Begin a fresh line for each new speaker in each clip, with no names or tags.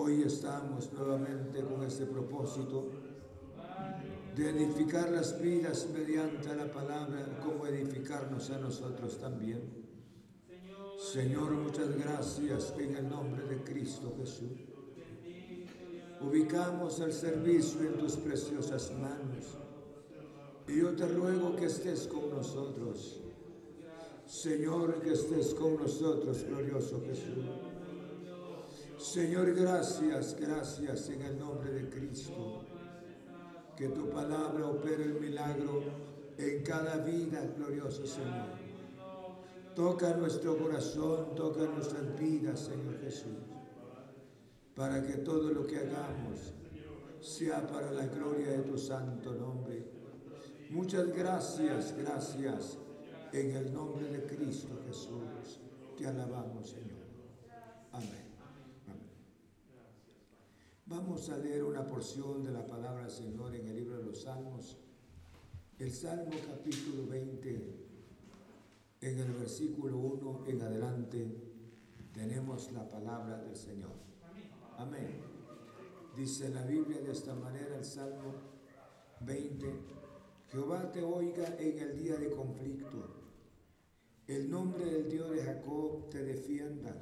Hoy estamos nuevamente con este propósito de edificar las vidas mediante la palabra, como edificarnos a nosotros también. Señor, muchas gracias en el nombre de Cristo Jesús. Ubicamos el servicio en tus preciosas manos. Y yo te ruego que estés con nosotros. Señor, que estés con nosotros, glorioso Jesús. Señor, gracias, gracias en el nombre de Cristo. Que tu palabra opere el milagro en cada vida, glorioso Señor. Toca nuestro corazón, toca nuestras vidas, Señor Jesús, para que todo lo que hagamos sea para la gloria de tu santo nombre. Muchas gracias, gracias, en el nombre de Cristo Jesús. Te alabamos, Señor. Amén. Vamos a leer una porción de la palabra del Señor en el libro de los Salmos, el Salmo capítulo 20, en el versículo 1 en adelante, tenemos la palabra del Señor. Amén. Dice la Biblia de esta manera el Salmo 20, Jehová te oiga en el día de conflicto, el nombre del Dios de Jacob te defienda,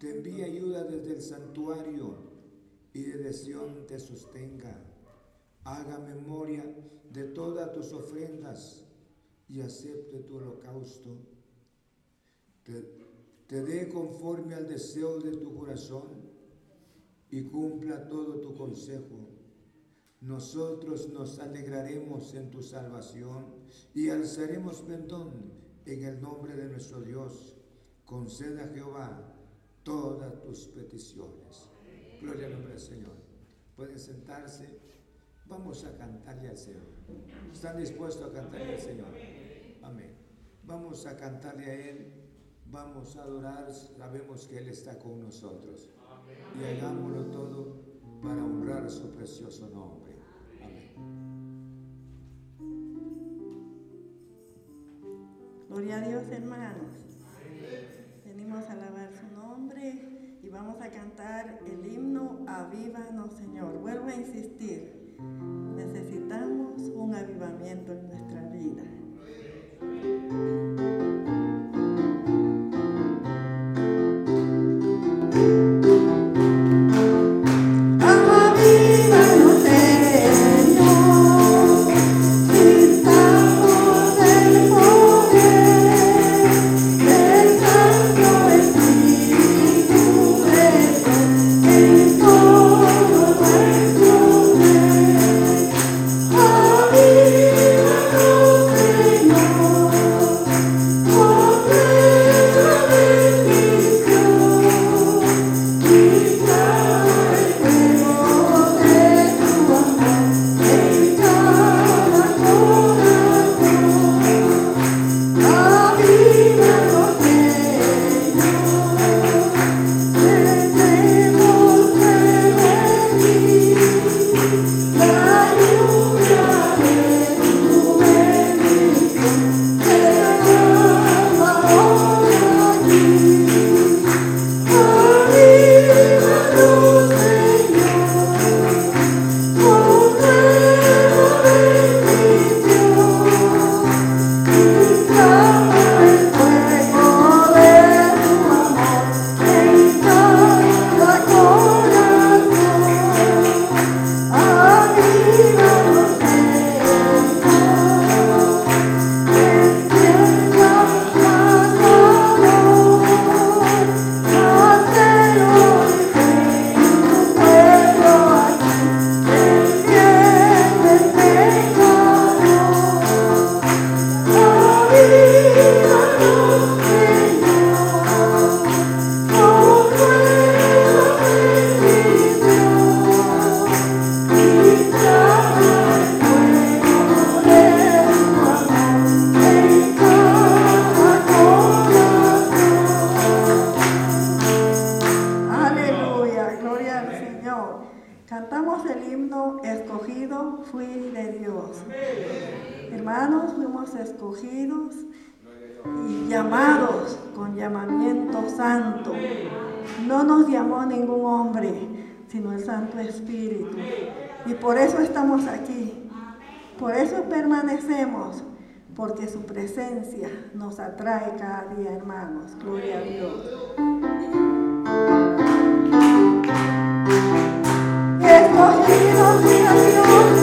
te envía ayuda desde el santuario y de Sión te sostenga. Haga memoria de todas tus ofrendas y acepte tu holocausto. Te, te dé conforme al deseo de tu corazón y cumpla todo tu consejo. Nosotros nos alegraremos en tu salvación y alzaremos perdón en el nombre de nuestro Dios. Conceda a Jehová todas tus peticiones. Gloria al nombre del Señor. Pueden sentarse. Vamos a cantarle al Señor. ¿Están dispuestos a cantarle al Señor? Amén. Vamos a cantarle a Él. Vamos a adorar. Sabemos que Él está con nosotros. Y hagámoslo todo para honrar su precioso nombre. Amén.
Gloria a Dios, hermanos. Venimos a alabar su nombre y vamos a cantar el himno Avívanos Señor. Vuelvo a insistir, necesitamos un avivamiento en nuestra vida. presencia nos atrae cada día, hermanos. Gloria a Dios. Escogidos, mira Dios.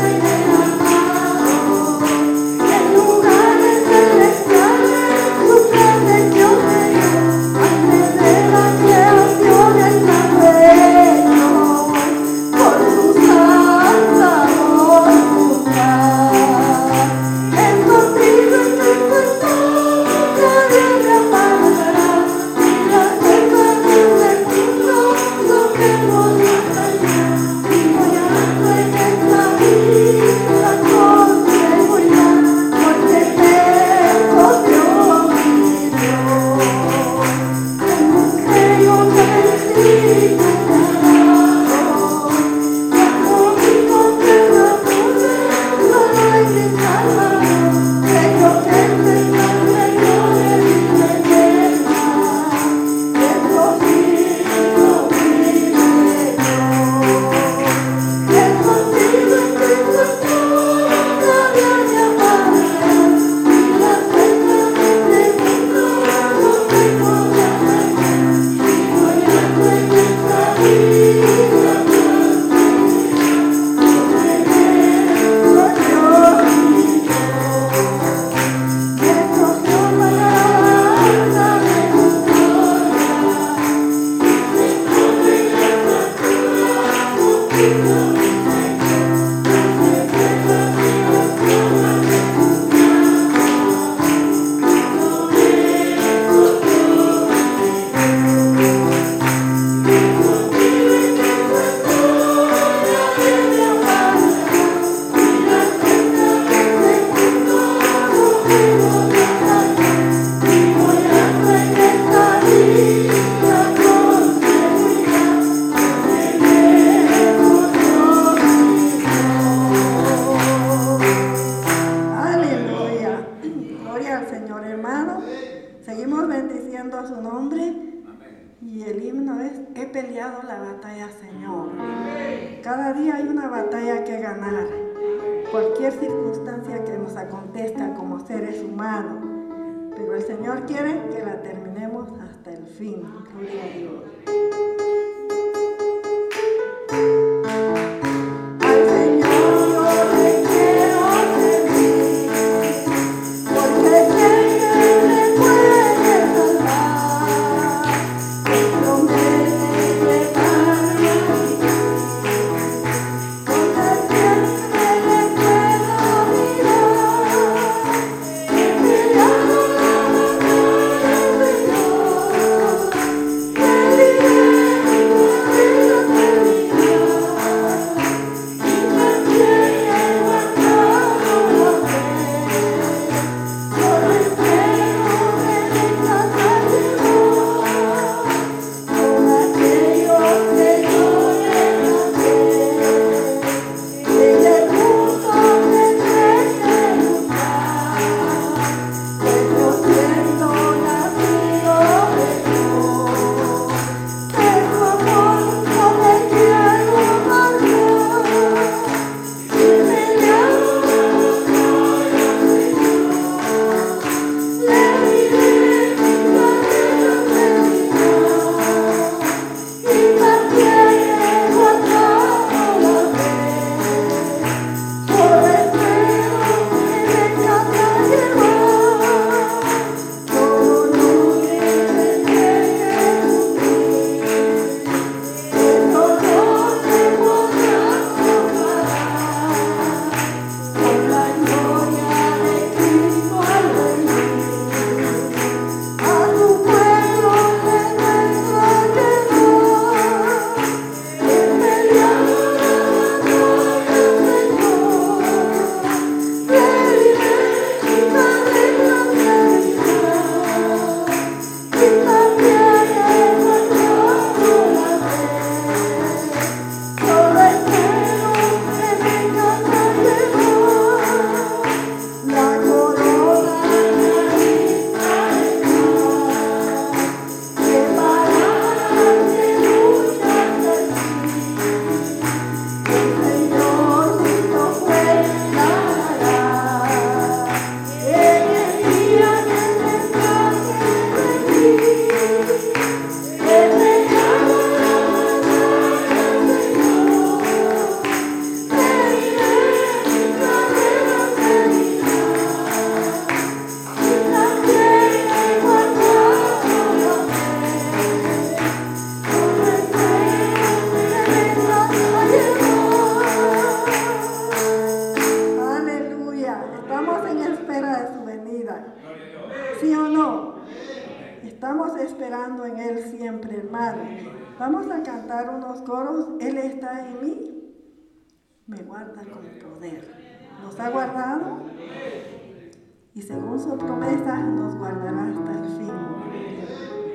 Y según su promesa, nos guardará hasta el fin.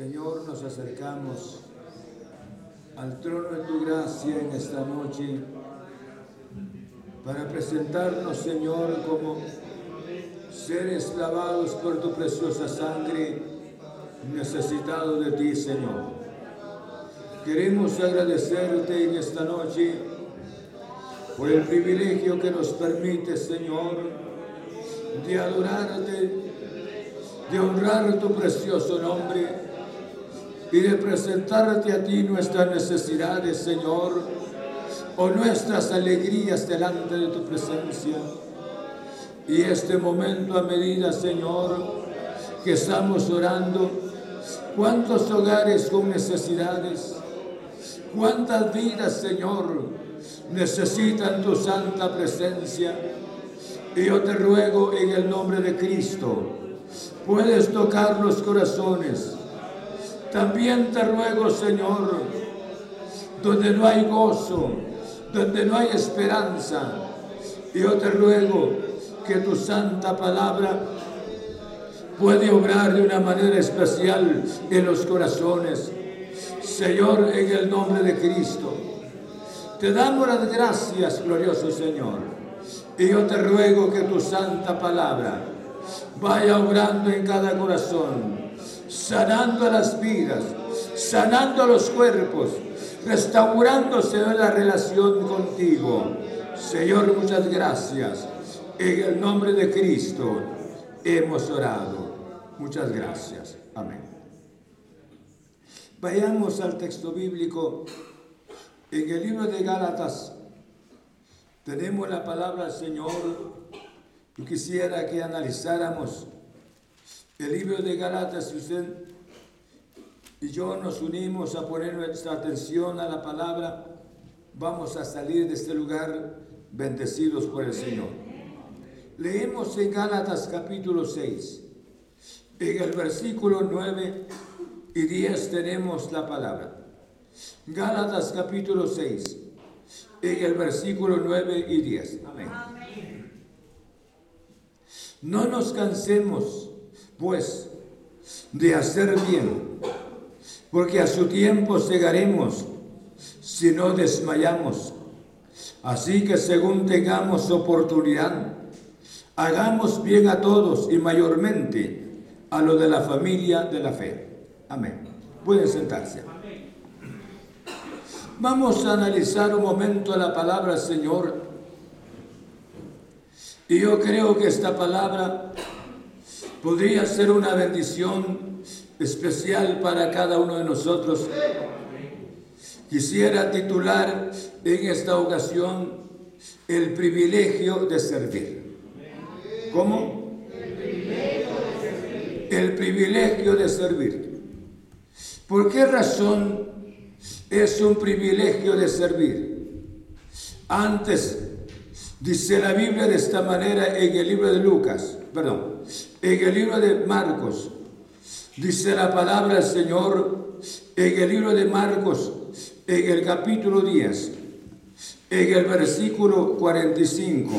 Señor,
nos acercamos al trono de tu gracia en esta noche para presentarnos, Señor, como seres lavados por tu preciosa sangre, necesitados de ti, Señor. Queremos agradecerte en esta noche por el privilegio que nos permite, Señor, de adorarte, de honrar tu precioso nombre y de presentarte a ti nuestras necesidades, Señor. o nuestras alegrías delante de tu presencia. Y este momento a medida, Señor, que estamos orando, cuántos hogares con necesidades, cuántas vidas, Señor, necesitan tu santa presencia. Y yo te ruego en el nombre de Cristo, puedes tocar los corazones. También te ruego, Señor, donde no hay gozo, donde no hay esperanza. Yo te ruego que tu santa palabra puede obrar de una manera especial en los corazones. Señor, en el nombre de Cristo, te damos las gracias, glorioso Señor. Y yo te ruego que tu santa palabra vaya obrando en cada corazón, sanando las vidas, sanando los cuerpos, restaurándose en la relación contigo. Señor, muchas gracias. En el nombre de Cristo hemos orado. Muchas gracias. Amén. Vayamos al texto bíblico en el libro de Gálatas tenemos la palabra del Señor. Yo quisiera que analizáramos el libro de Galatas y usted y yo nos unimos a poner nuestra atención a la palabra. Vamos a salir de este lugar bendecidos por el Señor. Leemos en Gálatas capítulo 6. En el versículo 9 y 10 tenemos la palabra. Gálatas capítulo 6 en el versículo 9 y 10. Amén. No nos cansemos, pues, de hacer bien, porque a su tiempo cegaremos si no desmayamos. Así que según tengamos oportunidad, hagamos bien a todos y mayormente a lo de la familia de la fe. Amén. Pueden sentarse. Vamos a analizar un momento la palabra Señor. Y yo creo que esta palabra podría ser una bendición especial para cada uno de nosotros. Quisiera titular en esta ocasión el privilegio de servir. ¿Cómo? El privilegio de servir. El privilegio de servir. ¿Por qué razón es un privilegio de servir. Antes, dice la Biblia de esta manera en el libro de Lucas, perdón, en el libro de Marcos, dice la palabra del Señor en el libro de Marcos, en el capítulo 10, en el versículo 45,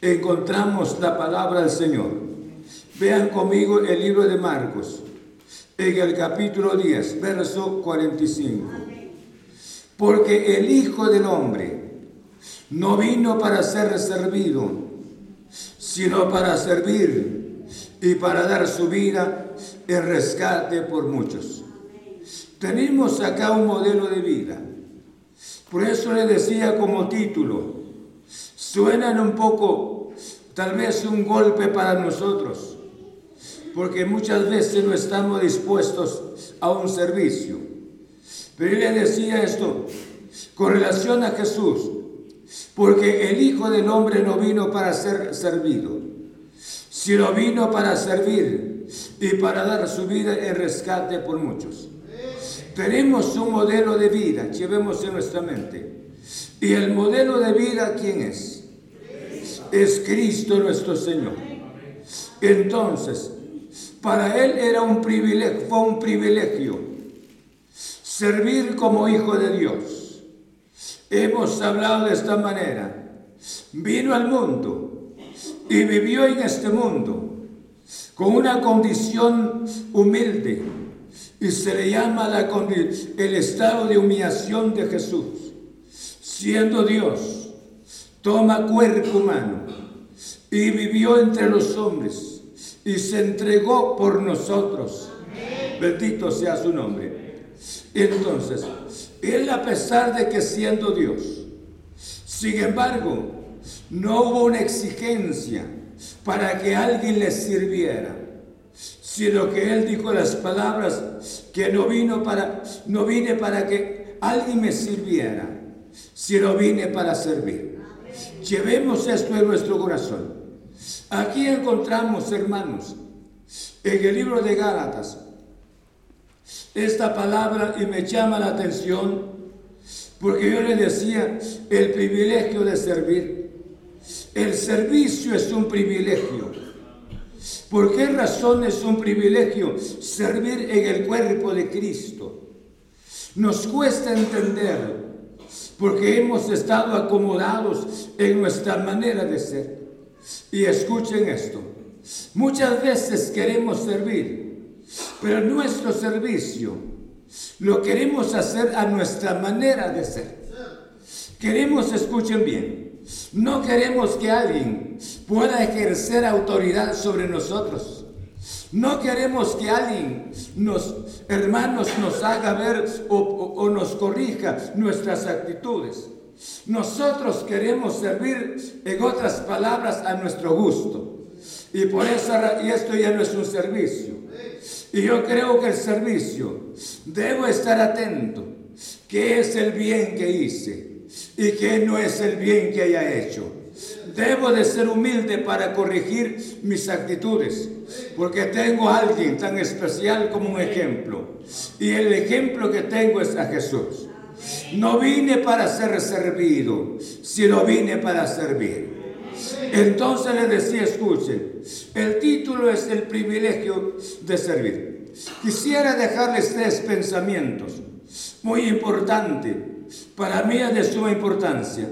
encontramos la palabra del Señor. Vean conmigo el libro de Marcos, en el capítulo 10, verso 45. Porque el Hijo del Hombre no vino para ser servido, sino para servir y para dar su vida en rescate por muchos. Tenemos acá un modelo de vida. Por eso le decía como título, suenan un poco, tal vez un golpe para nosotros, porque muchas veces no estamos dispuestos a un servicio. Pero él le decía esto con relación a Jesús, porque el Hijo del Hombre no vino para ser servido, sino vino para servir y para dar su vida en rescate por muchos. Tenemos un modelo de vida, llevemos en nuestra mente. ¿Y el modelo de vida quién es? Es Cristo nuestro Señor. Entonces, para Él era un privilegio, fue un privilegio servir como hijo de Dios. Hemos hablado de esta manera. Vino al mundo y vivió en este mundo con una condición humilde y se le llama la, el estado de humillación de Jesús. Siendo Dios, toma cuerpo humano y vivió entre los hombres y se entregó por nosotros. Bendito sea su nombre. Entonces, él a pesar de que siendo Dios, sin embargo, no hubo una exigencia para que alguien le sirviera, sino que él dijo las palabras que no vino para no vine para que alguien me sirviera, sino vine para servir. Llevemos esto en nuestro corazón. Aquí encontramos, hermanos, en el libro de Gálatas, esta palabra y me llama la atención porque yo le decía el privilegio de servir. El servicio es un privilegio. ¿Por qué razón es un privilegio servir en el cuerpo de Cristo? Nos cuesta entender porque hemos estado acomodados en nuestra manera de ser. Y escuchen esto, muchas veces queremos servir, pero nuestro servicio lo queremos hacer a nuestra manera de ser. Queremos, escuchen bien, no queremos que alguien pueda ejercer autoridad sobre nosotros. No queremos que alguien, nos, hermanos, nos haga ver o, nos corrija nuestras actitudes. Nosotros queremos servir, en otras palabras, a nuestro gusto. Y por eso, y esto ya no es un servicio. Y yo creo que el servicio, debo estar atento, qué es el bien que hice y qué no es el bien que haya hecho. Debo de ser humilde para corregir mis actitudes, porque tengo a alguien tan especial como un ejemplo. Y el ejemplo que tengo es a Jesús. No vine para ser servido, sino vine para servir. Entonces le decía, escuchen, el título es el privilegio de servir. Quisiera dejarles tres pensamientos muy importantes, para mí es de suma importancia.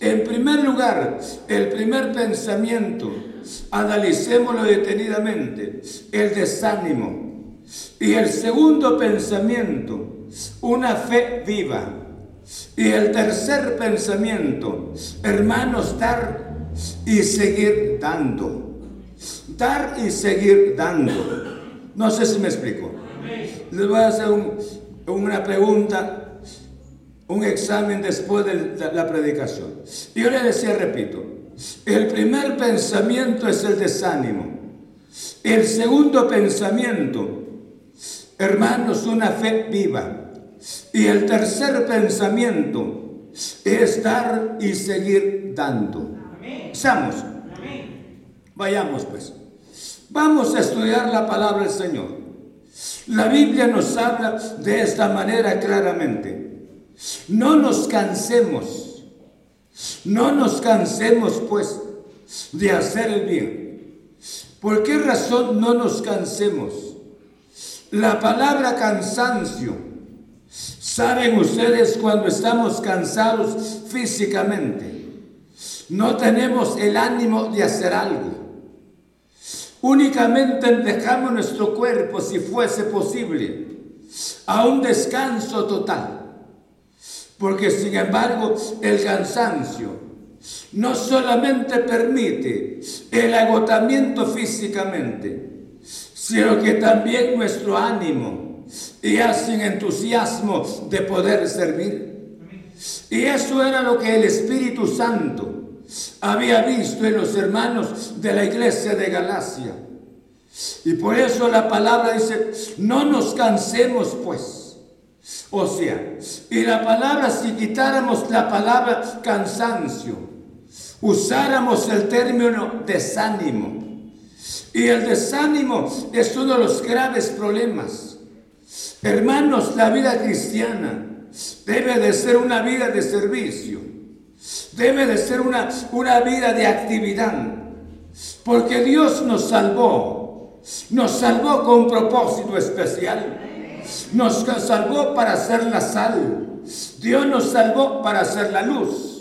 En primer lugar, el primer pensamiento, analicémoslo detenidamente, el desánimo. Y el segundo pensamiento, una fe viva. Y el tercer pensamiento, hermanos, dar y seguir dando. Dar y seguir dando. No sé si me explico. Les voy a hacer una pregunta, un examen después de la predicación. Yo le decía, repito, el primer pensamiento es el desánimo. El segundo pensamiento, hermanos, una fe viva. Y el tercer pensamiento es dar y seguir dando. Vayamos pues. Vamos a estudiar la palabra del Señor. La Biblia nos habla de esta manera claramente. No nos cansemos. No nos cansemos pues de hacer el bien. ¿Por qué razón no nos cansemos? La palabra cansancio ¿Saben ustedes cuando estamos cansados físicamente? No tenemos el ánimo de hacer algo. Únicamente dejamos nuestro cuerpo, si fuese posible, a un descanso total. Porque sin embargo el cansancio no solamente permite el agotamiento físicamente, sino que también nuestro ánimo y hacen entusiasmo de poder servir. Y eso era lo que el Espíritu Santo había visto en los hermanos de la iglesia de Galacia. Y por eso la palabra dice, no nos cansemos pues. O sea, y la palabra, si quitáramos la palabra cansancio, usáramos el término desánimo. Y el desánimo es uno de los graves problemas Hermanos, la vida cristiana debe de ser una vida de servicio, debe de ser una, una vida de actividad, porque Dios nos salvó, nos salvó con propósito especial, nos salvó para ser la sal, Dios nos salvó para ser la luz.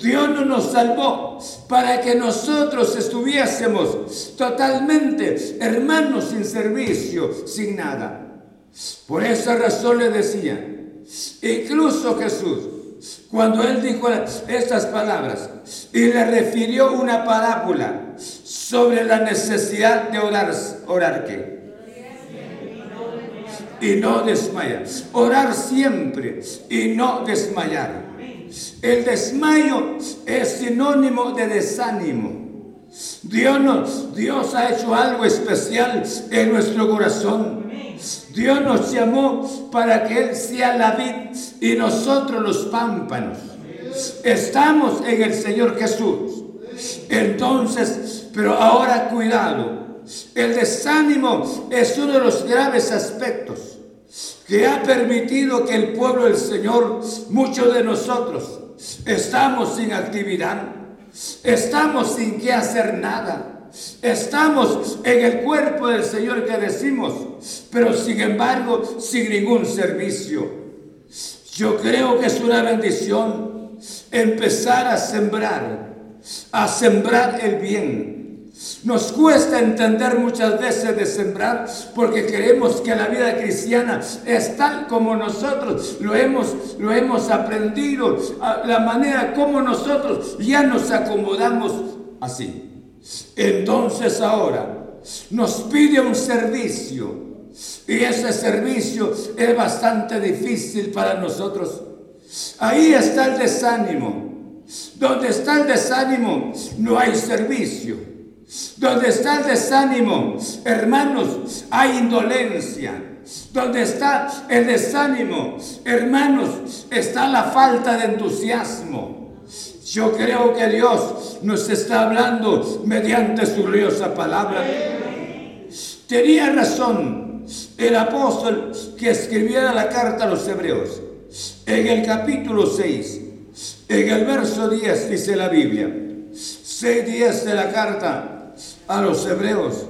Dios no nos salvó para que nosotros estuviésemos totalmente hermanos sin servicio, sin nada. Por esa razón le decía, incluso Jesús, cuando él dijo estas palabras y le refirió una parábola sobre la necesidad de orar, orar qué? Y no desmayar. Orar siempre y no desmayar. El desmayo es sinónimo de desánimo. Dios, nos, Dios ha hecho algo especial en nuestro corazón Dios nos llamó para que Él sea la vid y nosotros los pámpanos. Estamos en el Señor Jesús. Entonces, pero ahora cuidado. El desánimo es uno de los graves aspectos que ha permitido que el pueblo del Señor, muchos de nosotros, estamos sin actividad, estamos sin que hacer nada. Estamos en el cuerpo del Señor que decimos, pero sin embargo sin ningún servicio. Yo creo que es una bendición empezar a sembrar, a sembrar el bien nos cuesta entender muchas veces de sembrar porque creemos que la vida cristiana es tal como nosotros lo hemos, lo hemos aprendido, la manera como nosotros ya nos acomodamos así. Entonces ahora nos pide un servicio y ese servicio es bastante difícil para nosotros. Ahí está el desánimo. Donde está el desánimo no hay servicio. Donde está el desánimo, hermanos, hay indolencia. Donde está el desánimo, hermanos, está la falta de entusiasmo. Yo creo que Dios nos está hablando mediante su gloriosa palabra. Tenía razón el apóstol que escribiera la carta a los hebreos. En el capítulo 6, en el verso 10 dice la Biblia, 6, 10 de la carta a los hebreos.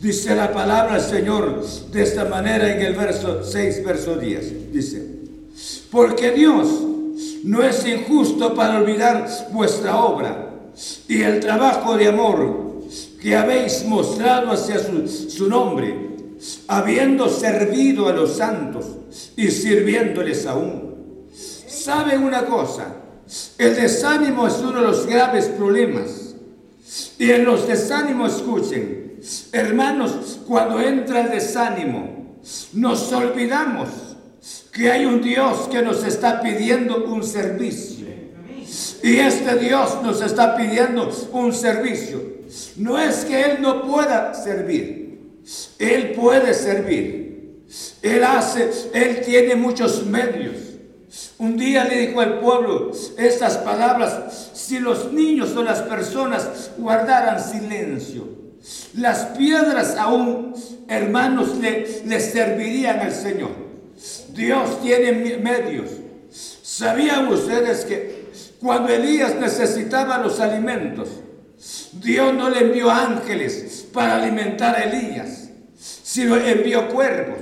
Dice la palabra Señor de esta manera en el verso 6, verso 10. Dice, porque Dios no es injusto para olvidar vuestra obra y el trabajo de amor que habéis mostrado hacia su, su nombre, habiendo servido a los santos y sirviéndoles aún. ¿Saben una cosa? El desánimo es uno de los graves problemas y en los desánimos, escuchen, hermanos, cuando entra el desánimo, nos olvidamos que hay un Dios que nos está pidiendo un servicio. Y este Dios nos está pidiendo un servicio. No es que Él no pueda servir. Él puede servir. Él hace, Él tiene muchos medios. Un día le dijo al pueblo estas palabras, si los niños o las personas guardaran silencio, las piedras aún, hermanos, le, servirían al Señor. Dios tiene medios. ¿Sabían ustedes que cuando Elías necesitaba los alimentos, Dios no le envió ángeles para alimentar a Elías, sino envió cuervos?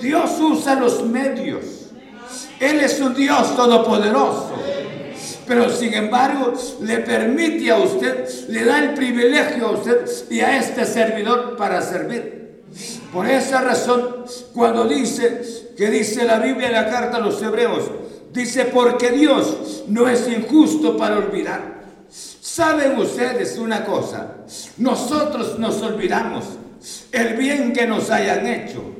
Dios usa los medios él es un Dios todopoderoso. Pero sin embargo, le permite a usted, le da el privilegio a usted y a este servidor para servir. Por esa razón, cuando dice, que dice la Biblia en la carta a los hebreos, dice, porque Dios no es injusto para olvidar. ¿Saben ustedes una cosa? Nosotros nos olvidamos el bien que nos hayan hecho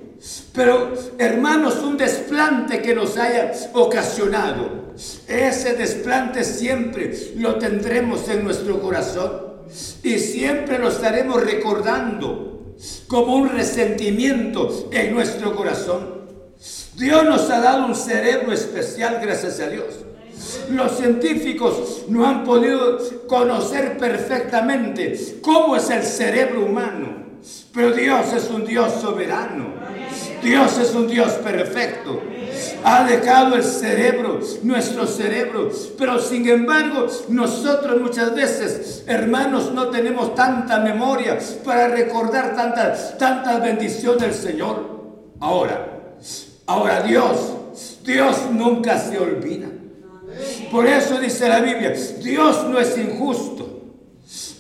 pero hermanos, un desplante que nos haya ocasionado, ese desplante siempre lo tendremos en nuestro corazón y siempre lo estaremos recordando como un resentimiento en nuestro corazón. Dios nos ha dado un cerebro especial, gracias a Dios. Los científicos no han podido conocer perfectamente cómo es el cerebro humano, pero Dios es un Dios soberano. Dios es un Dios perfecto. Ha dejado el cerebro, nuestro cerebro. Pero sin embargo, nosotros muchas veces, hermanos, no tenemos tanta memoria para recordar tantas tanta bendición del Señor. Ahora, ahora Dios, Dios nunca se olvida. Por eso dice la Biblia, Dios no es injusto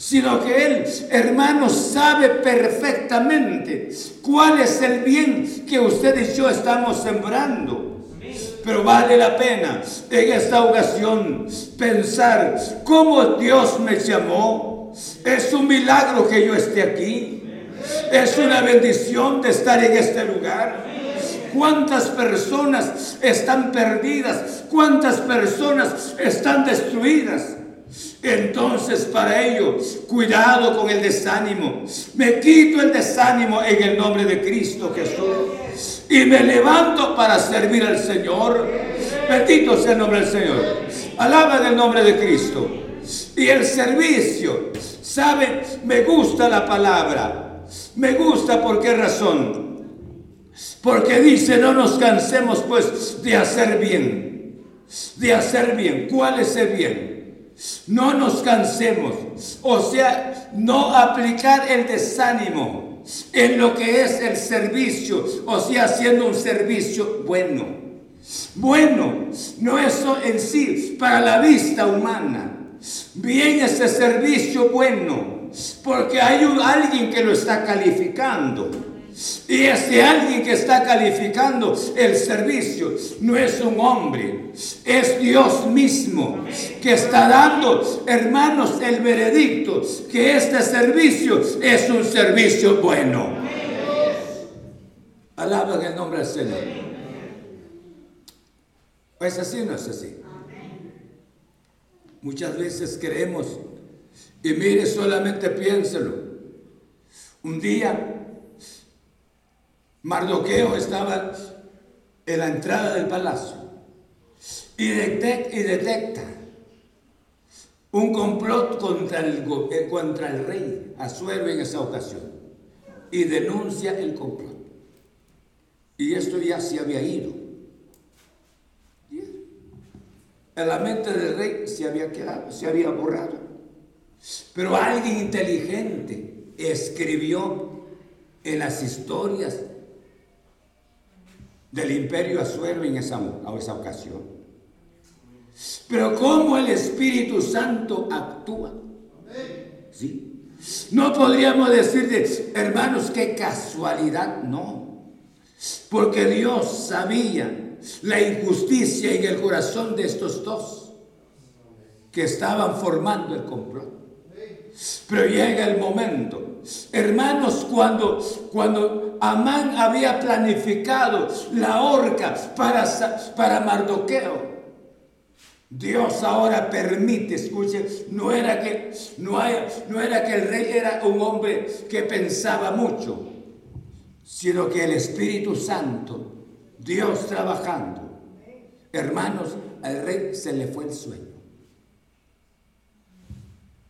sino que Él, hermanos, sabe perfectamente cuál es el bien que usted y yo estamos sembrando. Pero vale la pena en esta ocasión pensar cómo Dios me llamó. Es un milagro que yo esté aquí. Es una bendición de estar en este lugar. ¿Cuántas personas están perdidas? ¿Cuántas personas están destruidas? Entonces para ello, cuidado con el desánimo. Me quito el desánimo en el nombre de Cristo Jesús. Y me levanto para servir al Señor. Bendito sea el nombre del Señor. Alaba el nombre de Cristo. Y el servicio, ¿sabe? Me gusta la palabra. Me gusta por qué razón. Porque dice, no nos cansemos pues de hacer bien. De hacer bien. ¿Cuál es el bien? No nos cansemos. O sea, no aplicar el desánimo en lo que es el servicio. O sea, haciendo un servicio bueno. Bueno, no eso en sí, para la vista humana. Bien ese servicio bueno, porque hay un, alguien que lo está calificando. Y ese alguien que está calificando el servicio no es un hombre, es Dios mismo que está dando, hermanos, el veredicto que este servicio es un servicio bueno. Alaban el nombre del Señor. ¿Es así o no es así? Muchas veces creemos, y mire, solamente piénselo. Un día Mardoqueo estaba en la entrada del palacio y, detecta, un complot contra el, eh, contra el rey Azuero en esa ocasión y denuncia el complot. Y esto ya se había ido. En la mente del rey se había quedado, se había borrado. Pero alguien inteligente escribió en las historias del imperio Azuero en esa, esa ocasión. Pero cómo el Espíritu Santo actúa. ¿Sí? No podríamos decir, de, hermanos, qué casualidad, no. Porque Dios sabía la injusticia en el corazón de estos dos que estaban formando el complot. Pero llega el momento. Hermanos, cuando, cuando Amán había planificado la horca para, para Mardoqueo, Dios ahora permite, escuche, no era, que, no, no era que el rey era un hombre que pensaba mucho, sino que el Espíritu Santo, Dios trabajando, hermanos, al rey se le fue el sueño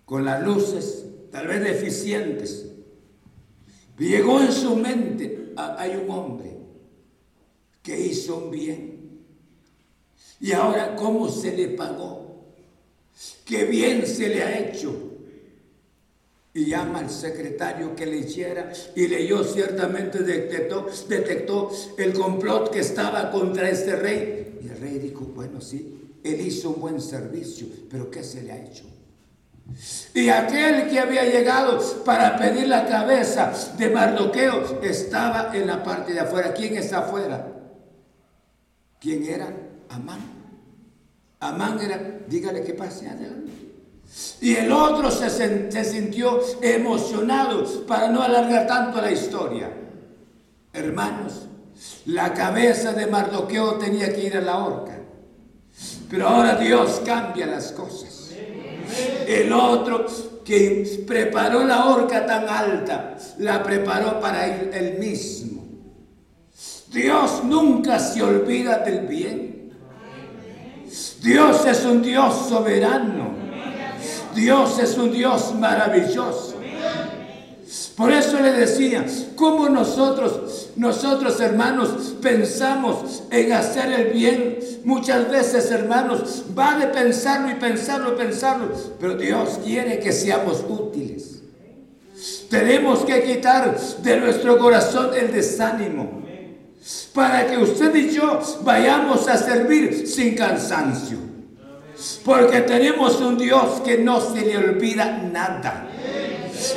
con las luces tal vez deficientes. Llegó en su mente, hay un hombre que hizo un bien. Y ahora, ¿cómo se le pagó? ¿Qué bien se le ha hecho? Y llama al secretario que le hiciera y leyó ciertamente, detectó, detectó el complot que estaba contra este rey. Y el rey dijo, bueno, sí, él hizo un buen servicio, pero ¿qué se le ha hecho? Y aquel que había llegado para pedir la cabeza de Mardoqueo estaba en la parte de afuera. ¿Quién está afuera? ¿Quién era? Amán. Amán era, dígale que pase adelante. Y el otro se, se sintió emocionado para no alargar tanto la historia. Hermanos, la cabeza de Mardoqueo tenía que ir a la horca. Pero ahora Dios cambia las cosas. El otro que preparó la horca tan alta, la preparó para él, él mismo. Dios nunca se olvida del bien. Dios es un Dios soberano. Dios es un Dios maravilloso. Por eso le decía, ¿cómo nosotros, nosotros hermanos, pensamos en hacer el bien? Muchas veces, hermanos, va de pensarlo y pensarlo y pensarlo, pero Dios quiere que seamos útiles. Tenemos que quitar de nuestro corazón el desánimo para que usted y yo vayamos a servir sin cansancio. Porque tenemos un Dios que no se le olvida nada.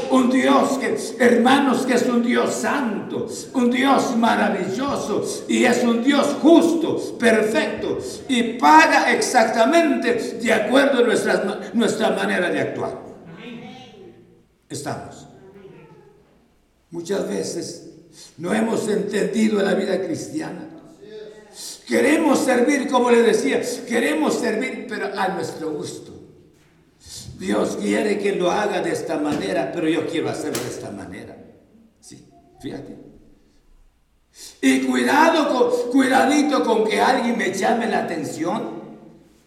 Un Dios que, hermanos, que es un Dios santo, un Dios maravilloso y es un Dios justo, perfecto y paga exactamente de acuerdo a nuestra, nuestra manera de actuar. Estamos. Muchas veces no hemos entendido la vida cristiana. Queremos servir, como le decía, queremos servir, pero a nuestro gusto. Dios quiere que lo haga de esta manera, pero yo quiero hacerlo de esta manera. Sí, fíjate. Y cuidado con, cuidadito con que alguien me llame la atención,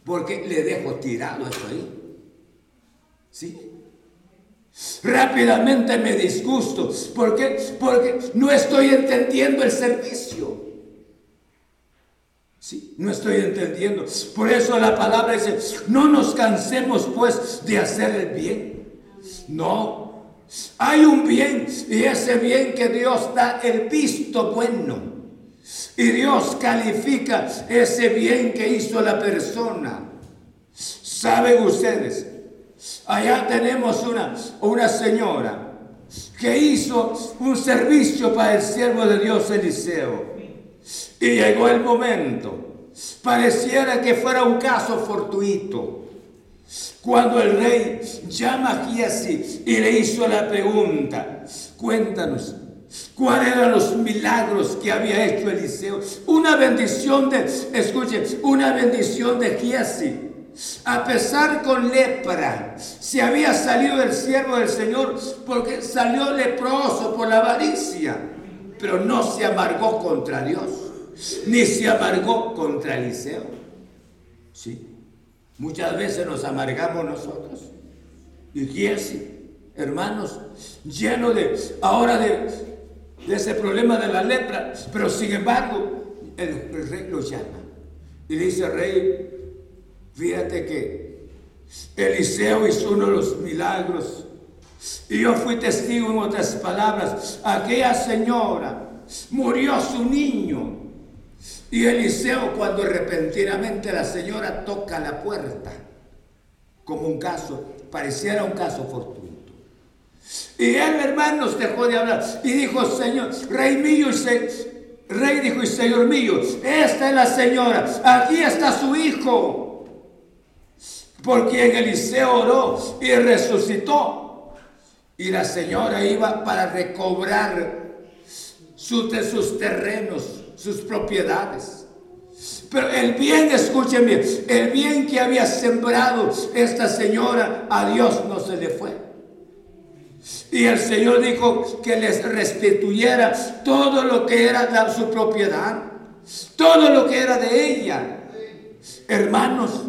porque le dejo tirado esto ahí. ¿Sí? Rápidamente me disgusto. ¿Por qué? Porque no estoy entendiendo el servicio. Sí, no estoy entendiendo. Por eso la palabra dice, no nos cansemos pues de hacer el bien. No, hay un bien y ese bien que Dios da el visto bueno. Y Dios califica ese bien que hizo la persona. ¿Saben ustedes? Allá tenemos una, una señora que hizo un servicio para el siervo de Dios Eliseo. Y llegó el momento. Pareciera que fuera un caso fortuito. Cuando el rey llama a Giesi y le hizo la pregunta, cuéntanos, ¿cuáles eran los milagros que había hecho Eliseo? Una bendición de, escuche, una bendición de Giesi. A pesar con lepra, se había salido el siervo del Señor porque salió leproso por la avaricia, pero no se amargó contra Dios ni se amargó contra Eliseo. Sí. Muchas veces nos amargamos nosotros. Y Giesi, hermanos, lleno de, ahora de, ese problema de la lepra, pero sin embargo, el, rey lo llama. Y dice, rey, fíjate que Eliseo hizo uno de los milagros. Y yo fui testigo en otras palabras. Aquella señora murió su niño y Eliseo cuando repentinamente la señora toca la puerta, como un caso, pareciera un caso fortuito. Y él, hermanos, dejó de hablar y dijo, Señor, Rey mío y Rey dijo y Señor mío, esta es la señora, aquí está su hijo, por quien Eliseo oró y resucitó. Y la señora iba para recobrar sus terrenos sus propiedades. Pero el bien, escuchen bien, el bien que había sembrado esta señora, a Dios no se le fue. Y el Señor dijo que les restituyera todo lo que era su propiedad, todo lo que era de ella. Hermanos,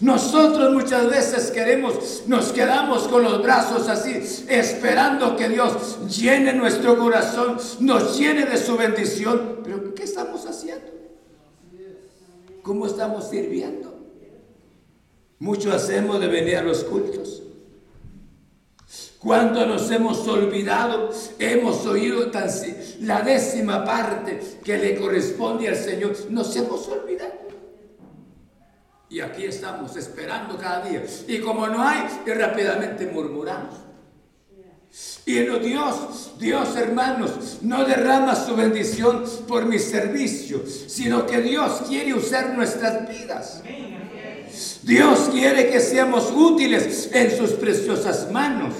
nosotros muchas veces queremos, nos quedamos con los brazos así, esperando que Dios llene nuestro corazón, nos llene de su bendición. Pero ¿qué estamos haciendo? ¿Cómo estamos sirviendo? Mucho hacemos de venir a los cultos. Cuando nos hemos olvidado, hemos oído tan, la décima parte que le corresponde al Señor, nos hemos olvidado. Y aquí estamos esperando cada día. Y como no hay, rápidamente murmuramos. Y en Dios, Dios hermanos, no derrama su bendición por mi servicio, sino que Dios quiere usar nuestras vidas. Dios quiere que seamos útiles en sus preciosas manos.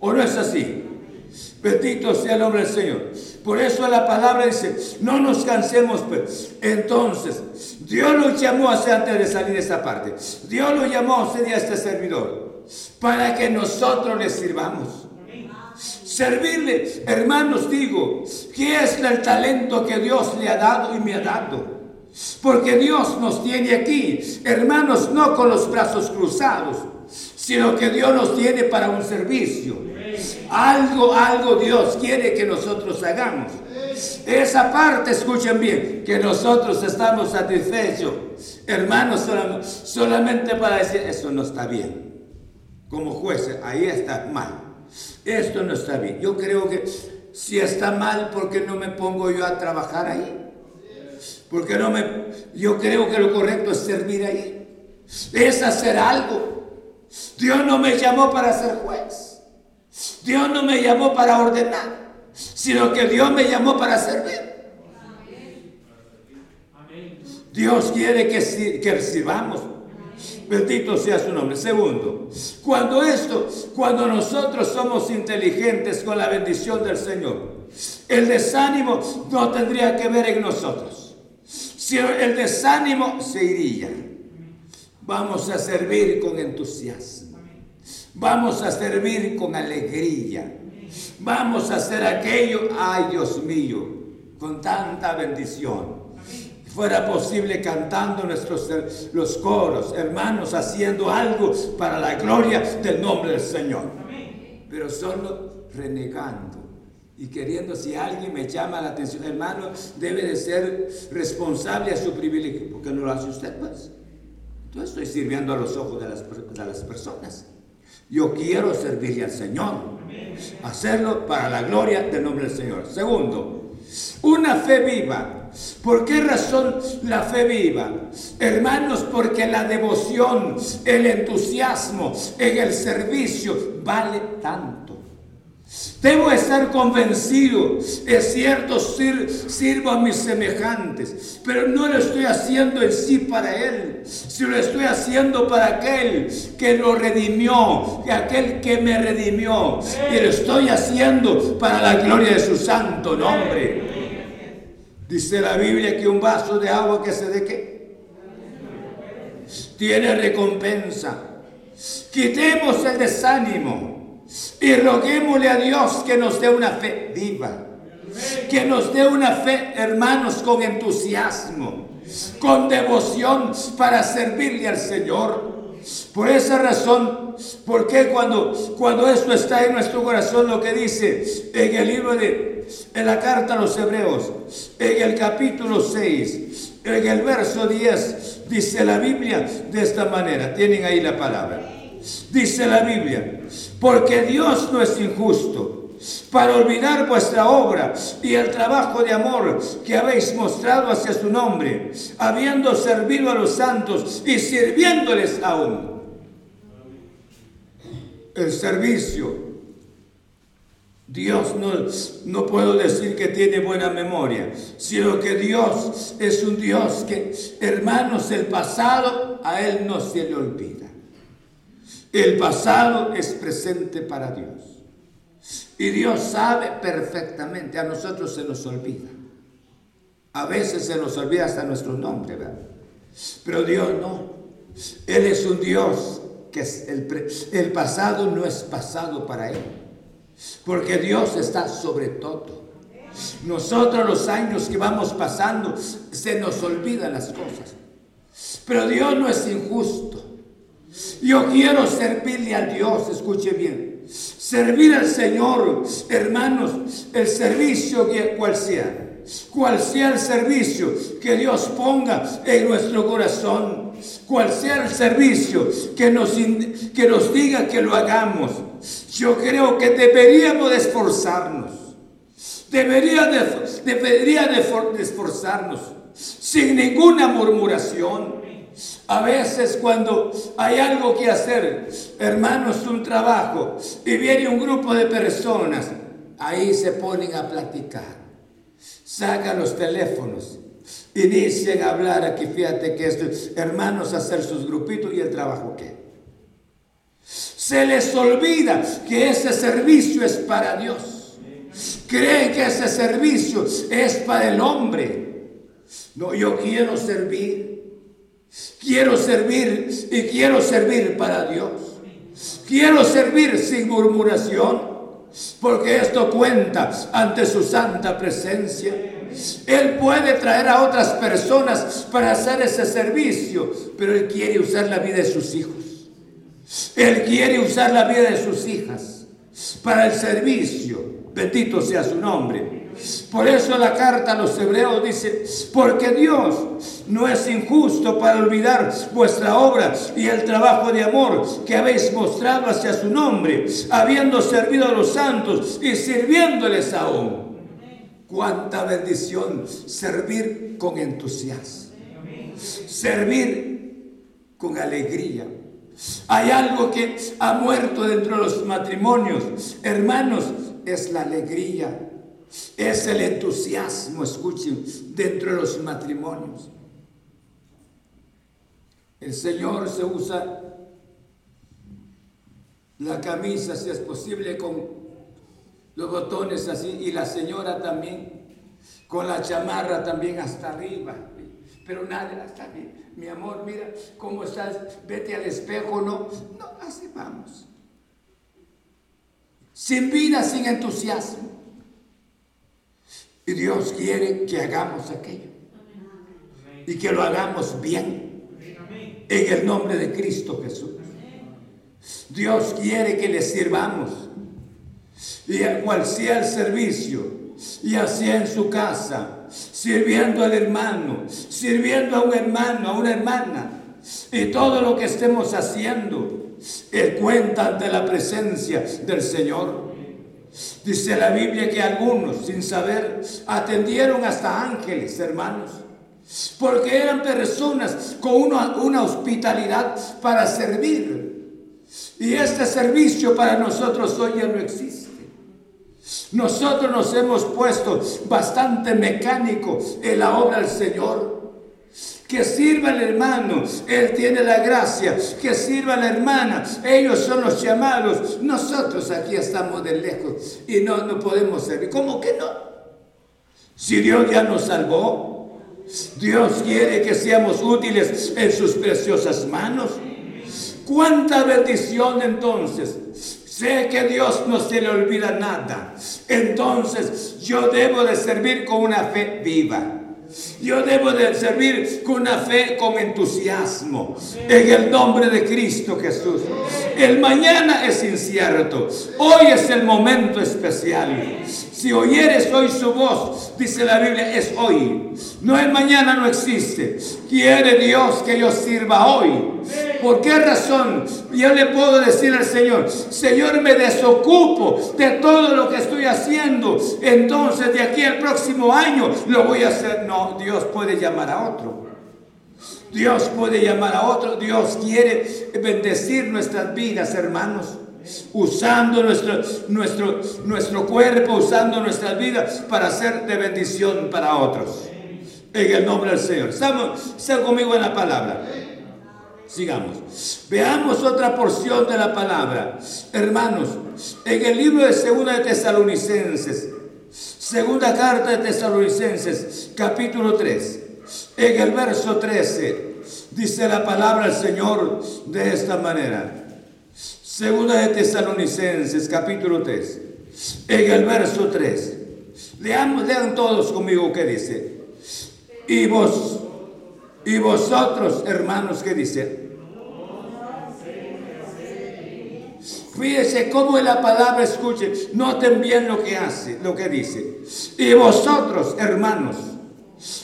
¿O no es así? Bendito sea el nombre del Señor. Por eso la palabra dice, no nos cansemos. Pues. Entonces, Dios lo llamó a antes de salir de esa parte. Dios lo llamó a usted y a este servidor para que nosotros le sirvamos. Servirle, hermanos, digo, ¿qué es el talento que Dios le ha dado y me ha dado? Porque Dios nos tiene aquí, hermanos, no con los brazos cruzados, sino que Dios nos tiene para un servicio. Algo, algo Dios quiere que nosotros hagamos. Esa parte, escuchen bien, que nosotros estamos satisfechos, hermanos, solamente para decir, eso no está bien. Como jueces, ahí está mal. Esto no está bien. Yo creo que si está mal, ¿por qué no me pongo yo a trabajar ahí? Porque no me, yo creo que lo correcto es servir ahí. Es hacer algo. Dios no me llamó para ser juez. Dios no me llamó para ordenar, sino que Dios me llamó para servir. Dios quiere que, que recibamos. Bendito sea su nombre. Segundo, cuando esto, cuando nosotros somos inteligentes con la bendición del Señor, el desánimo no tendría que ver en nosotros. Si el desánimo se iría, vamos a servir con entusiasmo. Vamos a servir con alegría. Vamos a hacer aquello, ay Dios mío, con tanta bendición. Fuera posible cantando nuestros los coros, hermanos, haciendo algo para la gloria del nombre del Señor. Pero solo renegando y queriendo, si alguien me llama la atención, hermano, debe de ser responsable a su privilegio, porque no lo hace usted, pues. Entonces estoy sirviendo a los ojos de las, de las personas. Yo quiero servirle al Señor. Hacerlo para la gloria del nombre del Señor. Segundo, una fe viva. ¿Por qué razón la fe viva? Hermanos, porque la devoción, el entusiasmo en el servicio vale tanto. Debo estar convencido, es cierto, sirvo a mis semejantes, pero no lo estoy haciendo en sí para Él, sino lo estoy haciendo para aquel que lo redimió, aquel que me redimió, y lo estoy haciendo para la gloria de su santo nombre. Dice la Biblia que un vaso de agua que se de qué? Tiene recompensa. Quitemos el desánimo. Y roguémosle a Dios que nos dé una fe viva. Que nos dé una fe, hermanos, con entusiasmo, con devoción para servirle al Señor. Por esa razón, porque cuando, cuando esto está en nuestro corazón, lo que dice en el libro de, en la carta a los Hebreos, en el capítulo 6, en el verso 10, dice la Biblia de esta manera, tienen ahí la palabra. Dice la Biblia, porque Dios no es injusto para olvidar vuestra obra y el trabajo de amor que habéis mostrado hacia su nombre, habiendo servido a los santos y sirviéndoles aún. El servicio. Dios no, no puedo decir que tiene buena memoria, sino que Dios es un Dios que, hermanos, el pasado a Él no se le olvida. El pasado es presente para Dios. Y Dios sabe perfectamente, a nosotros se nos olvida. A veces se nos olvida hasta nuestro nombre, ¿verdad? Pero Dios no. Él es un Dios que es el, el pasado no es pasado para Él. Porque Dios está sobre todo. Nosotros los años que vamos pasando se nos olvidan las cosas. Pero Dios no es injusto. Yo quiero servirle a Dios, escuche bien. Servir al Señor, hermanos, el servicio que cual sea. Cual sea el servicio que Dios ponga en nuestro corazón. Cual sea el servicio que nos, que nos diga que lo hagamos. Yo creo que deberíamos de esforzarnos. Debería de, debería de esforzarnos sin ninguna murmuración a veces cuando hay algo que hacer, hermanos, un trabajo, y viene un grupo de personas, ahí se ponen a platicar. Sacan los teléfonos, inician a hablar aquí, fíjate que estos hermanos hacer sus grupitos y el trabajo qué. Se les olvida que ese servicio es para Dios. Creen que ese servicio es para el hombre. No, yo quiero servir Quiero servir y quiero servir para Dios. Quiero servir sin murmuración, porque esto cuenta ante su santa presencia. Él puede traer a otras personas para hacer ese servicio, pero Él quiere usar la vida de sus hijos. Él quiere usar la vida de sus hijas para el servicio. Bendito sea su nombre. Por eso la carta a los hebreos dice, porque Dios no es injusto para olvidar vuestra obra y el trabajo de amor que habéis mostrado hacia su nombre, habiendo servido a los santos y sirviéndoles aún. Cuánta bendición servir con entusiasmo, servir con alegría. Hay algo que ha muerto dentro de los matrimonios, hermanos, es la alegría es el entusiasmo, escuchen, dentro de los matrimonios. El Señor se usa la camisa, si es posible, con los botones así, y la señora también, con la chamarra también hasta arriba. Pero nada, está bien. Mi amor, mira cómo estás, vete al espejo, no, no, así trabajamos. Sin vida, sin entusiasmo. Y Dios quiere que hagamos aquello. Y que lo hagamos bien. En el nombre de Cristo Jesús. Dios quiere que le sirvamos. Y cual sea el servicio, y así en su casa, sirviendo al hermano, sirviendo a un hermano, a una hermana, y todo lo que estemos haciendo, cuenta ante la presencia del Señor. Dice la Biblia que algunos, sin saber, atendieron hasta ángeles, hermanos, porque eran personas con una, hospitalidad para servir. Y este servicio para nosotros hoy ya no existe. Nosotros nos hemos puesto bastante mecánicos en la obra del Señor. Que sirva el hermano, Él tiene la gracia. Que sirva la hermana, ellos son los llamados. Nosotros aquí estamos de lejos y no, no podemos servir. ¿Cómo que no? Si Dios ya nos salvó, Dios quiere que seamos útiles en sus preciosas manos. ¿Cuánta bendición entonces? Sé que Dios no se le olvida nada. Entonces yo debo de servir con una fe viva. Yo debo de servir con una fe, con entusiasmo, en el nombre de Cristo Jesús. El mañana es incierto, hoy es el momento especial. Si oyeres hoy su voz, dice la Biblia, es hoy. No el mañana no existe. Quiere Dios que yo sirva hoy. ¿Por qué razón? Yo le puedo decir al Señor, Señor, me desocupo de todo lo que estoy haciendo. Entonces de aquí al próximo año lo voy a hacer. No, Dios puede llamar a otro. Dios puede llamar a otro. Dios quiere bendecir nuestras vidas, hermanos. Usando nuestro, nuestro, nuestro cuerpo, usando nuestras vidas para ser de bendición para otros. En el nombre del Señor. Están conmigo en la palabra. Sigamos. Veamos otra porción de la palabra. Hermanos, en el libro de Segunda de Tesalonicenses, Segunda carta de Tesalonicenses, capítulo 3, en el verso 13, dice la palabra del Señor de esta manera. Segunda de Tesalonicenses, capítulo 3, en el verso 3. Leamos, lean todos conmigo qué dice. Y vos, y vosotros, hermanos, ¿qué dice? Fíjese cómo es la palabra, escuche, noten bien lo que hace, lo que dice. Y vosotros, hermanos,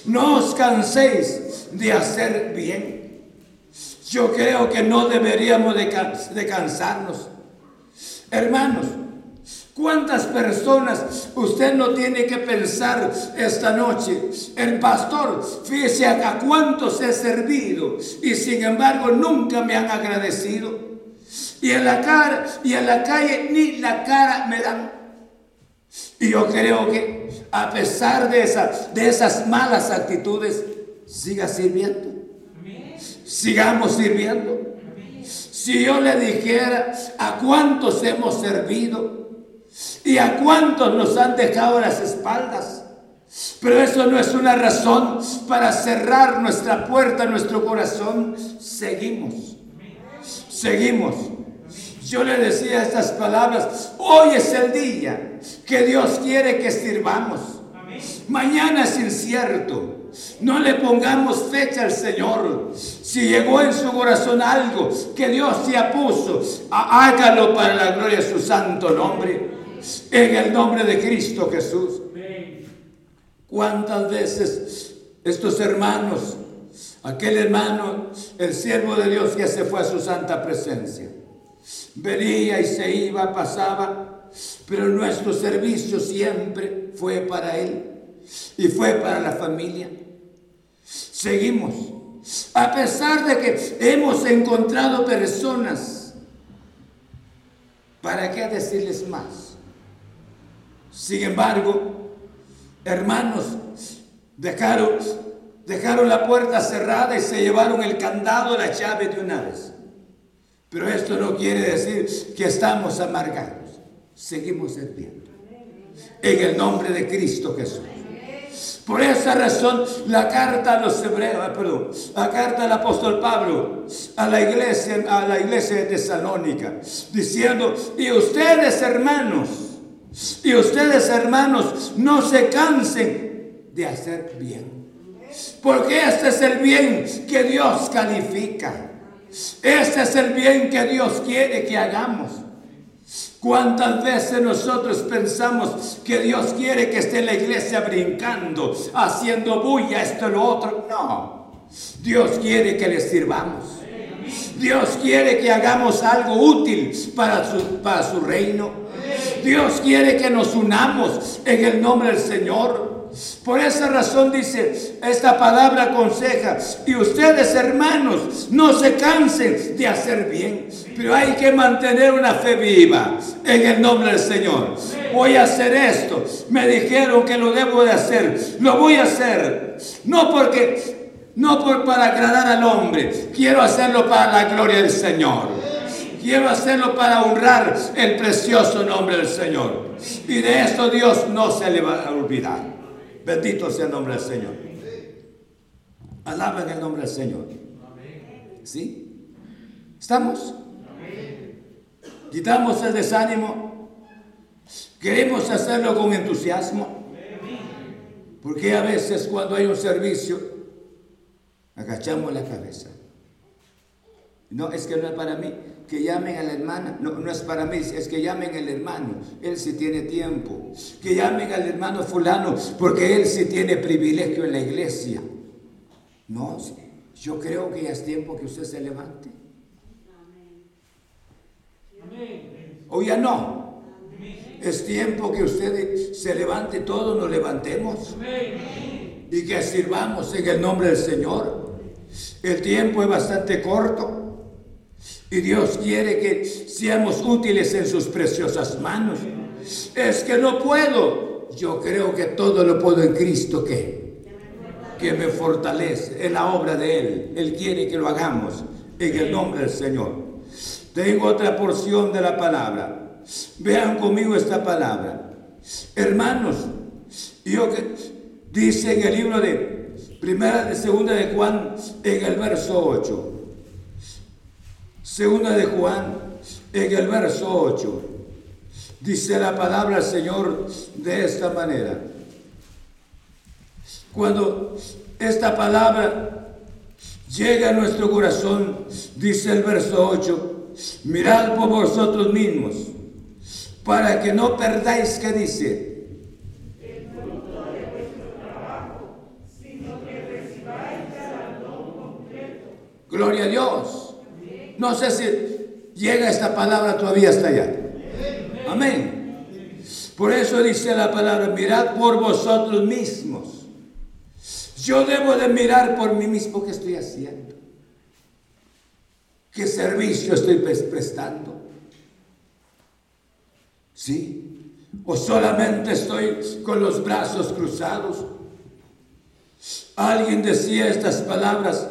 no os canséis de hacer bien. Yo creo que no deberíamos de, cansarnos. Hermanos, ¿Cuántas personas usted no tiene que pensar esta noche? El pastor, fíjese a cuántos he servido y sin embargo nunca me han agradecido. Y en la cara, y en la calle ni la cara me dan. Y yo creo que a pesar de esas malas actitudes, siga sirviendo. Sigamos sirviendo. Si yo le dijera a cuántos hemos servido y a cuántos nos han dejado las espaldas. Pero eso no es una razón para cerrar nuestra puerta, nuestro corazón. Seguimos. Seguimos. Yo le decía estas palabras, hoy es el día que Dios quiere que sirvamos. Mañana es incierto. No le pongamos fecha al Señor. Si llegó en su corazón algo que Dios ya puso, hágalo para la gloria de su santo nombre. En el nombre de Cristo Jesús. ¿Cuántas veces estos hermanos, aquel hermano, el siervo de Dios que se fue a su santa presencia, venía y se iba, pasaba, pero nuestro servicio siempre fue para Él y fue para la familia. Seguimos. A pesar de que hemos encontrado personas, ¿para qué decirles más? Sin embargo, hermanos, dejaron, dejaron la puerta cerrada y se llevaron el candado, la llave de una vez. Pero esto no quiere decir que estamos amargados. Seguimos sirviendo. En el nombre de Cristo Jesús. Por esa razón, la carta a los hebreos, ah, perdón, la carta del apóstol Pablo a la iglesia, a la iglesia de Tesalónica, diciendo, y ustedes hermanos, y ustedes hermanos, no se cansen de hacer bien. Porque este es el bien que Dios califica. Este es el bien que Dios quiere que hagamos. ¿Cuántas veces nosotros pensamos que Dios quiere que esté la iglesia brincando, haciendo bulla, esto y lo otro? No. Dios quiere que le sirvamos. Dios quiere que hagamos algo útil para su, para su reino. Dios quiere que nos unamos en el nombre del Señor. Por esa razón dice, esta palabra aconseja, y ustedes hermanos, no se cansen de hacer bien, pero hay que mantener una fe viva en el nombre del Señor. Voy a hacer esto, me dijeron que lo debo de hacer, lo voy a hacer, no porque... No por, para agradar al hombre, quiero hacerlo para la gloria del Señor. Quiero hacerlo para honrar el precioso nombre del Señor. Y de esto Dios no se le va a olvidar. Bendito sea el nombre del Señor. Alaben el nombre del Señor. ¿Sí? ¿Estamos? Quitamos el desánimo. Queremos hacerlo con entusiasmo. Porque a veces cuando hay un servicio, agachamos la cabeza. No, es que no es para mí que llamen a la hermana. No, no es para mí, es que llamen al hermano. Él sí tiene tiempo. Que llamen al hermano fulano, porque él sí tiene privilegio en la iglesia. No, yo creo que ya es tiempo que usted se levante. O ya no. Es tiempo que usted se levante, todos nos levantemos. Y que sirvamos en el nombre del Señor. El tiempo es bastante corto. Y Dios quiere que seamos útiles en sus preciosas manos. Es que no puedo. Yo creo que todo lo puedo en Cristo que, que me fortalece en la obra de Él. Él quiere que lo hagamos en el nombre del Señor. Tengo otra porción de la palabra. Vean conmigo esta palabra. Hermanos, yo que dice en el libro de primera de segunda de Juan en el verso 8. Segunda de Juan, en el verso 8, dice la palabra Señor de esta manera. Cuando esta palabra llega a nuestro corazón, dice el verso 8, mirad por vosotros mismos, para que no perdáis, ¿qué dice? Gloria a Dios. No sé si llega esta palabra todavía hasta allá. Amén. Por eso dice la palabra, mirad por vosotros mismos. Yo debo de mirar por mí mismo qué estoy haciendo. ¿Qué servicio estoy prestando? ¿Sí? ¿O solamente estoy con los brazos cruzados? Alguien decía estas palabras,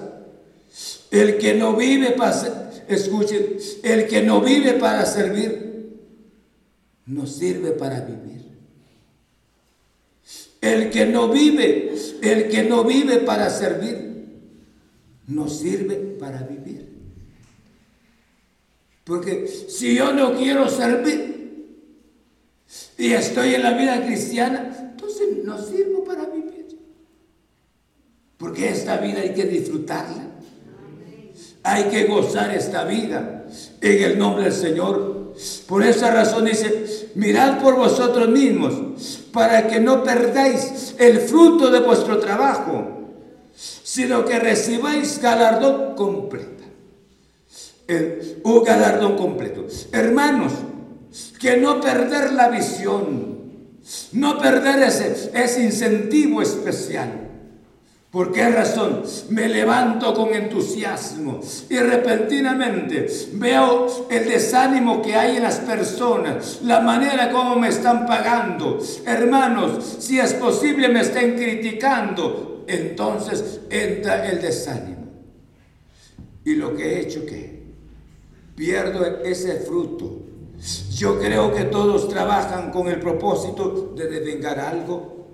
el que no vive para Escuchen, el que no vive para servir, no sirve para vivir. El que no vive, el que no vive para servir, no sirve para vivir. Porque si yo no quiero servir y estoy en la vida cristiana, entonces no sirvo para vivir. Porque esta vida hay que disfrutarla. Hay que gozar esta vida en el nombre del Señor. Por esa razón dice, mirad por vosotros mismos para que no perdáis el fruto de vuestro trabajo, sino que recibáis galardón completo. un galardón completo. Hermanos, que no perder la visión, no perder ese, incentivo especial ¿Por qué razón? Me levanto con entusiasmo y repentinamente veo el desánimo que hay en las personas, la manera como me están pagando. Hermanos, si es posible me estén criticando, entonces entra el desánimo. Y lo que he hecho que pierdo ese fruto. Yo creo que todos trabajan con el propósito de devengar algo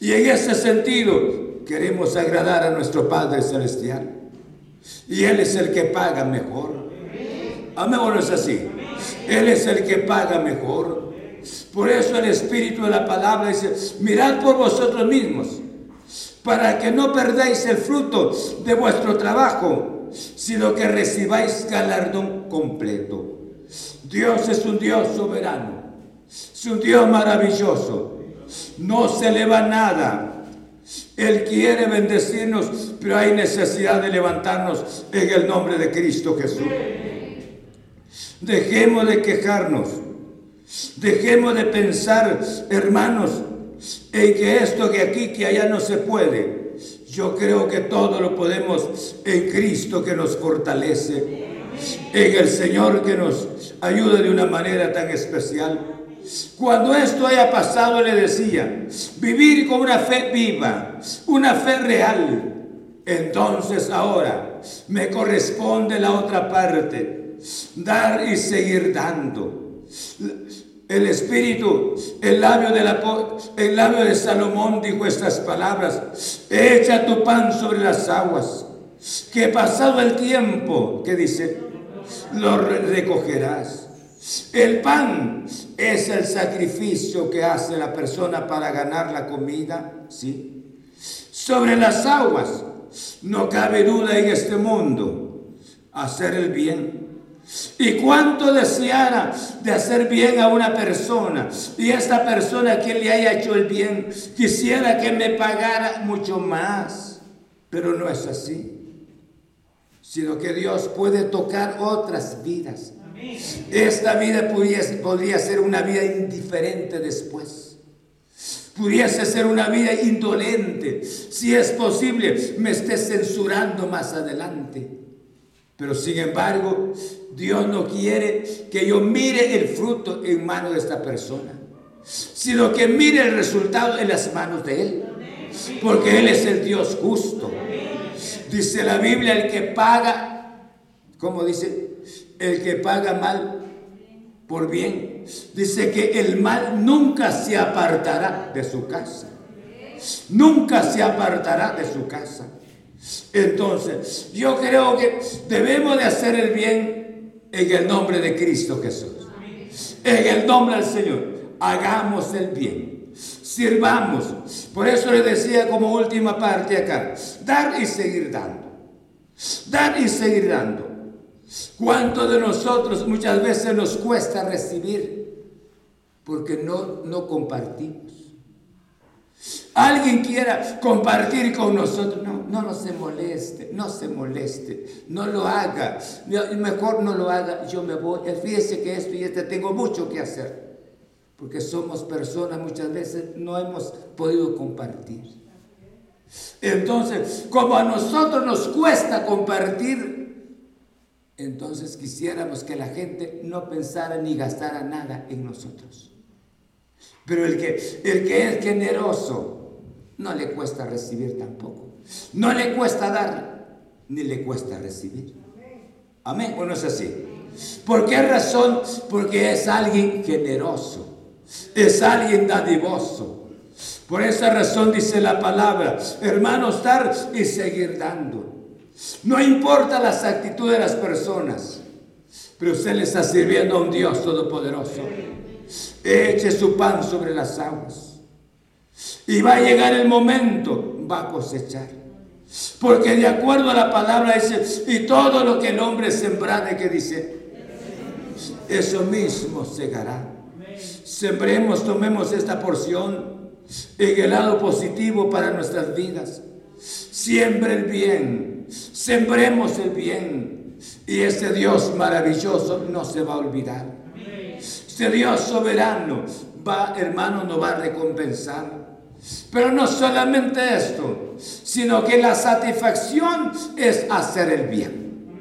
Y en ese sentido queremos agradar a nuestro Padre Celestial. Y Él es el que paga mejor. Amén, no es así. Él es el que paga mejor. Por eso el Espíritu de la palabra dice, mirad por vosotros mismos, para que no perdáis el fruto de vuestro trabajo, sino que recibáis galardón completo. Dios es un Dios soberano, es un Dios maravilloso. No se le va nada. Él quiere bendecirnos, pero hay necesidad de levantarnos en el nombre de Cristo Jesús. Dejemos de quejarnos. Dejemos de pensar, hermanos, en que esto que aquí, que allá no se puede. Yo creo que todo lo podemos en Cristo que nos fortalece, en el Señor que nos ayuda de una manera tan especial. Cuando esto haya pasado, le decía, vivir con una fe viva, una fe real. Entonces ahora me corresponde la otra parte, dar y seguir dando. El Espíritu, el labio, de la, labio de Salomón dijo estas palabras, echa tu pan sobre las aguas, que pasado el tiempo, que dice, lo recogerás. El pan es el sacrificio que hace la persona para ganar la comida, ¿sí? Sobre las aguas, no cabe duda en este mundo, hacer el bien y cuánto deseara de hacer bien a una persona y esta persona que le haya hecho el bien quisiera que me pagara mucho más. Pero no es así, sino que Dios puede tocar otras vidas. Esta vida podría, ser una vida indiferente después. Pudiese ser una vida indolente. Si es posible, me esté censurando más adelante. Pero sin embargo, Dios no quiere que yo mire el fruto en manos de esta persona, sino que mire el resultado en las manos de Él. Porque Él es el Dios justo. Dice la Biblia, el que paga, ¿cómo dice? El que paga mal por bien. Dice que el mal nunca se apartará de su casa. Nunca se apartará de su casa. Entonces, yo creo que debemos de hacer el bien en el nombre de Cristo Jesús. En el nombre del Señor. Hagamos el bien. Sirvamos. Por eso le decía como última parte acá. Dar y seguir dando. Dar y seguir dando. ¿Cuánto de nosotros muchas veces nos cuesta recibir? Porque no, no compartimos alguien quiera compartir con nosotros, no, no, no se moleste, no se moleste, no lo haga, mejor no lo haga, yo me voy, fíjese que esto y este tengo mucho que hacer, porque somos personas muchas veces no hemos podido compartir. Entonces, como a nosotros nos cuesta compartir, entonces quisiéramos que la gente no pensara ni gastara nada en nosotros. Pero el que, el que es generoso, no le cuesta recibir tampoco. No le cuesta dar, ni le cuesta recibir. Amén. ¿O no es así? ¿Por qué razón? Porque es alguien generoso. Es alguien dadivoso. Por esa razón dice la palabra, hermanos, dar y seguir dando. No importa las actitudes de las personas, pero usted le está sirviendo a un Dios todopoderoso. Eche su pan sobre las aguas. Y va a llegar el momento, va a cosechar. Porque de acuerdo a la palabra dice, y todo lo que el hombre sembrare, que dice, eso mismo segará. Sembremos, tomemos esta porción en el lado positivo para nuestras vidas. Siembre el bien, sembremos el bien. Y ese Dios maravilloso no se va a olvidar. Este Dios soberano va, hermano, nos va a recompensar. Pero no solamente esto, sino que la satisfacción es hacer el bien.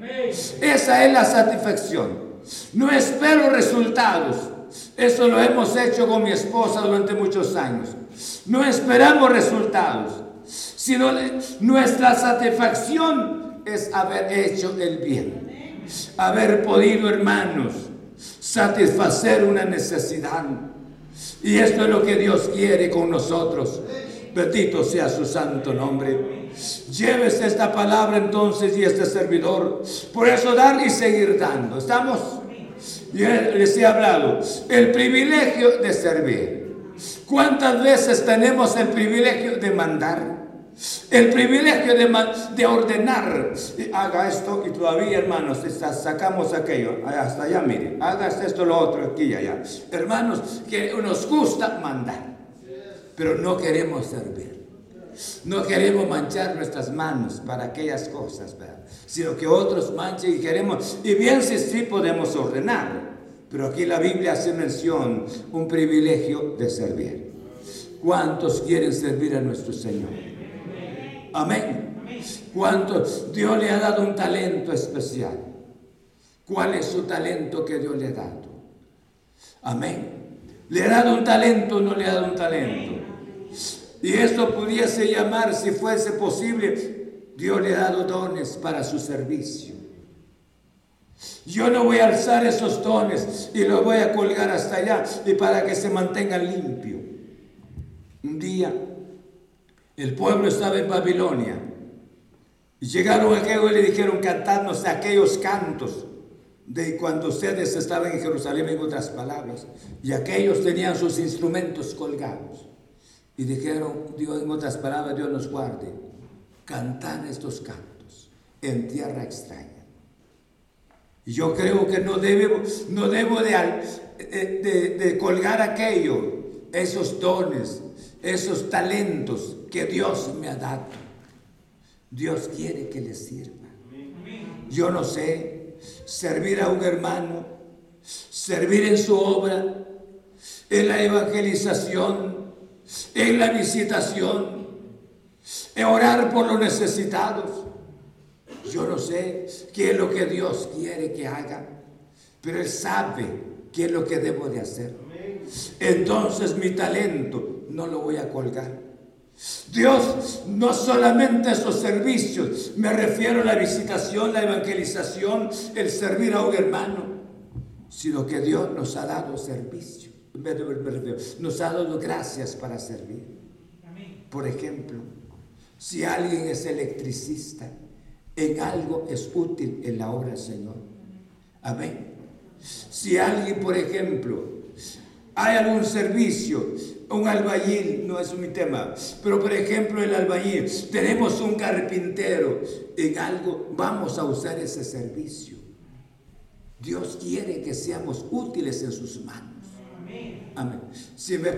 Esa es la satisfacción. No espero resultados. Eso lo hemos hecho con mi esposa durante muchos años. No esperamos resultados, sino nuestra satisfacción es haber hecho el bien. Haber podido, hermanos, satisfacer una necesidad y esto es lo que Dios quiere con nosotros. Bendito sea su santo nombre. Llévese esta palabra entonces y este servidor. Por eso dar y seguir dando. ¿Estamos? Y les he hablado. El privilegio de servir. ¿Cuántas veces tenemos el privilegio de mandar? El privilegio de, de, ordenar, haga esto y todavía, hermanos, sacamos aquello, hasta allá, mire, haga esto, lo otro, aquí y allá. Hermanos, que nos gusta mandar, pero no queremos servir. No queremos manchar nuestras manos para aquellas cosas, ¿verdad? sino que otros manchen y queremos, y bien si sí podemos ordenar, pero aquí la Biblia hace mención, un privilegio de servir. ¿Cuántos quieren servir a nuestro Señor? Amén. ¿Cuántos? Dios le ha dado un talento especial. ¿Cuál es su talento que Dios le ha dado? Amén. ¿Le ha dado un talento o no le ha dado un talento? Y esto pudiese llamar, si fuese posible, Dios le ha dado dones para su servicio. Yo no voy a alzar esos dones y los voy a colgar hasta allá y para que se mantengan limpios. Un día el pueblo estaba en Babilonia y llegaron aquellos y le dijeron cantadnos aquellos cantos de cuando ustedes estaban en Jerusalén en otras palabras y aquellos tenían sus instrumentos colgados. Y dijeron, Dios, en otras palabras, Dios nos guarde, cantar estos cantos en tierra extraña. Y yo creo que no debo, no debo de, de colgar aquello, esos dones, esos talentos que Dios me ha dado. Dios quiere que le sirva. Yo no sé, servir a un hermano, servir en su obra, en la evangelización, en la visitación, en orar por los necesitados. Yo no sé qué es lo que Dios quiere que haga, pero Él sabe qué es lo que debo de hacer. Entonces mi talento no lo voy a colgar. Dios no solamente esos servicios, me refiero a la visitación, la evangelización, el servir a un hermano, sino que Dios nos ha dado servicio nos ha dado gracias para servir. Por ejemplo, si alguien es electricista, en algo es útil en la obra del Señor. Amén. Si alguien, por ejemplo, hay algún servicio, un albañil, no es mi tema, pero por ejemplo el albañil, tenemos un carpintero, en algo vamos a usar ese servicio. Dios quiere que seamos útiles en sus manos. Amén. Si me